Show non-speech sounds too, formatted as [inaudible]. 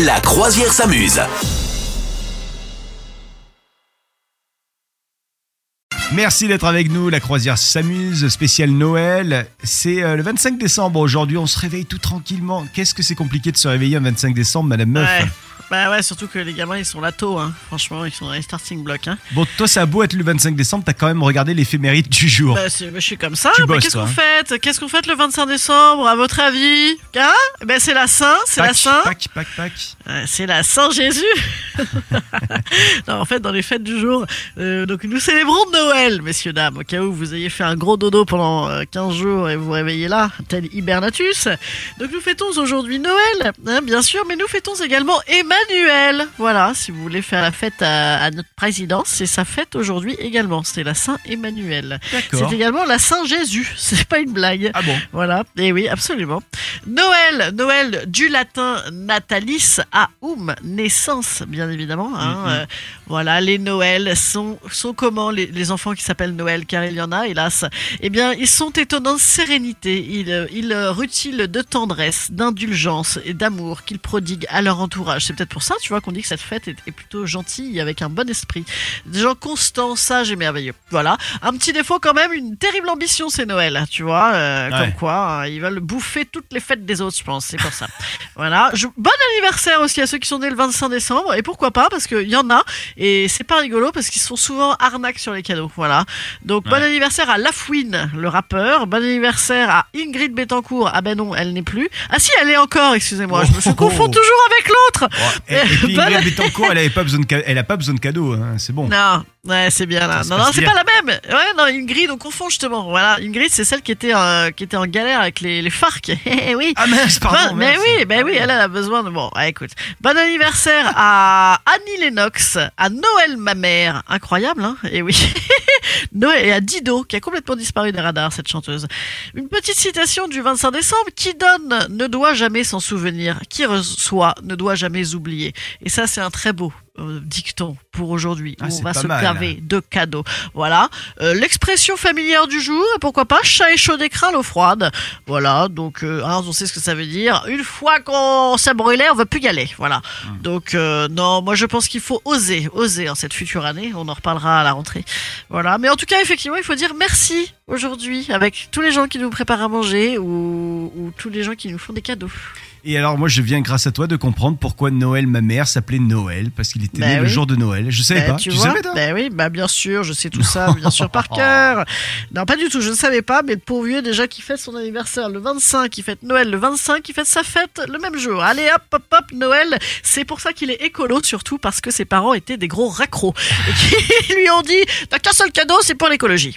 La croisière s'amuse. Merci d'être avec nous. La croisière s'amuse, spécial Noël. C'est euh, le 25 décembre. Aujourd'hui, on se réveille tout tranquillement. Qu'est-ce que c'est compliqué de se réveiller un 25 décembre, Madame Meuf? Ouais. Bah ouais, surtout que les gamins ils sont là tôt, hein. franchement ils sont dans les starting blocks. Hein. Bon, toi, ça a beau être le 25 décembre, t'as quand même regardé l'éphéméride du jour. Bah, c'est- bah, je suis comme ça, Tu mais qu'est-ce qu'on hein. fait Qu'est-ce qu'on fait le 25 décembre à votre avis? Hein? Ben c'est la Saint, c'est la Pâques, Saint, Pâques, Pâques, Pâques. Ouais, c'est la Saint Jésus. [laughs] non, en fait dans les fêtes du jour, euh, donc nous célébrons Noël, messieurs dames, au cas où vous ayez fait un gros dodo pendant euh, 15 jours et vous vous réveillez là, tel Hibernatus. Donc nous fêtons aujourd'hui Noël, hein, bien sûr, mais nous fêtons également Emmanuel. Voilà, si vous voulez faire la fête à, à notre présidence, c'est sa fête aujourd'hui également. C'est la Saint Emmanuel. C'est également la Saint Jésus. [laughs] C'est pas une blague. Ah bon Voilà, et oui, absolument. Noël, Noël du latin natalis à um, naissance, bien évidemment. hein. Mhm. Euh, voilà, les Noëls sont, sont comment les, les enfants qui s'appellent Noël, car il y en a, hélas. Eh bien, ils sont étonnants de sérénité. Ils, euh, ils rutilent de tendresse, d'indulgence et d'amour qu'ils prodiguent à leur entourage. C'est peut-être pour ça, tu vois, qu'on dit que cette fête est, est plutôt gentille, avec un bon esprit. Des gens constants, sages et merveilleux. Voilà. Un petit défaut quand même, une terrible ambition, c'est Noël, tu vois. euh, Ouais. Comme quoi, hein, ils veulent bouffer toutes les fêtes des autres, je pense. C'est pour ça. [laughs] voilà. Je- Bon anniversaire aussi à ceux qui sont nés le 25 décembre. Et pourquoi pas Parce qu'il y en a. Et c'est pas rigolo parce qu'ils sont souvent arnaques sur les cadeaux. Voilà. Donc bon Ouais. anniversaire à Lafouine, le rappeur. Bon anniversaire à Ingrid Betancourt. Ah ben non, elle n'est plus. Ah si, elle est encore, excusez-moi. Je me Oh. je confonds toujours avec l'autre. Et, et puis [laughs] Ingrid Betancourt, elle avait pas besoin de, ca- elle a pas besoin de cadeaux, hein, c'est bon. Non, ouais, c'est bien là. Ça Non, non, c'est pas la même. Ouais, non, Ingrid, on confond justement. Voilà, Ingrid, c'est celle qui était, euh, qui était en galère avec les, les FARC. [laughs] Eh oui. Ah mince, pardon. Bon, mais oui, ben oui, elle elle a besoin de bon. ouais, écoute, bon anniversaire à Annie Lennox, à Noël ma mère, incroyable, hein Et oui, [laughs] [laughs] Noël et à Dido qui a complètement disparu des radars cette chanteuse. Une petite citation du 25 décembre qui donne ne doit jamais s'en souvenir, qui reçoit ne doit jamais oublier. Et ça, c'est un très beau. euh, dicton pour aujourd'hui Ah, on va se mal. gaver de cadeaux. Voilà, Euh, l'expression familière du jour, et pourquoi pas chat et chaud des crins, l'eau froide. Voilà, donc euh, hein, on sait ce que ça veut dire. Une fois qu'on s'est brûlé, on veut plus y aller. Voilà. Hum. Donc non, moi je pense qu'il faut oser, oser en cette future année. On en reparlera à la rentrée. Voilà. Mais en tout cas, effectivement, il faut dire merci aujourd'hui avec tous les gens qui nous préparent à manger ou, ou tous les gens qui nous font des cadeaux. Et alors, moi, je viens grâce à toi de comprendre pourquoi Noël, ma mère, s'appelait Noël, parce qu'il était Bah né le jour de Noël. Je savais Bah, pas. tu, Tu, vois savais, toi Bah oui, bah bien sûr, je sais tout ça, bien sûr par [laughs] cœur. Non, pas du tout, je ne savais pas, mais le pauvre vieux déjà qui fête son anniversaire le 25, qui fête Noël le 25, qui fête sa fête le même jour. Allez hop hop hop Noël, c'est pour ça qu'il est écolo surtout parce que ses parents étaient des gros raccros et qui [laughs] lui ont dit t'as qu'un seul cadeau, c'est pour l'écologie.